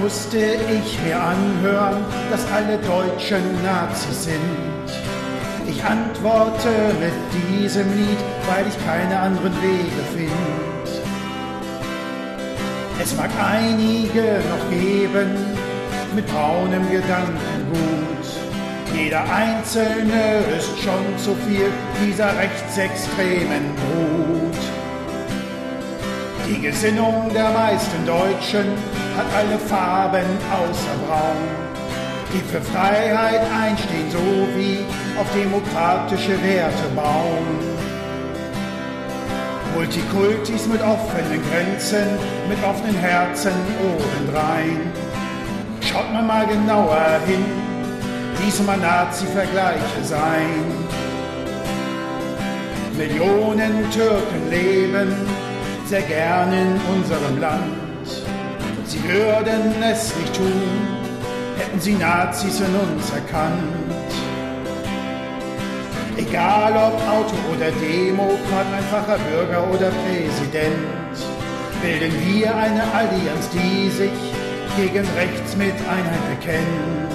musste ich mir anhören, dass alle Deutschen Nazis sind. Ich antworte mit diesem Lied, weil ich keine anderen Wege finde. Es mag einige noch geben mit braunem Gedankengut. Jeder Einzelne ist schon zu viel dieser rechtsextremen Brut. Die Gesinnung der meisten Deutschen hat alle Farben außer Braun, die für Freiheit einstehen, so wie auf demokratische Werte bauen. Multikultis mit offenen Grenzen, mit offenen Herzen obendrein. Schaut man mal genauer hin, diesmal Nazi-Vergleiche sein. Millionen Türken leben sehr gern in unserem Land. Sie würden es nicht tun, hätten sie Nazis in uns erkannt. Egal ob Auto oder Demokrat, einfacher Bürger oder Präsident, bilden wir eine Allianz, die sich gegen rechts mit Einheit bekennt.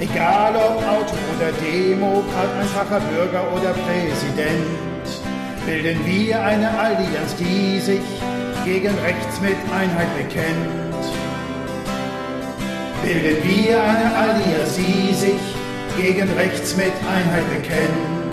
Egal ob Auto oder Demokrat, einfacher Bürger oder Präsident, bilden wir eine Allianz, die sich gegen rechts mit Einheit bekennt. Bilden wir eine Allianz, die sich gegen rechts mit Einheit bekennt.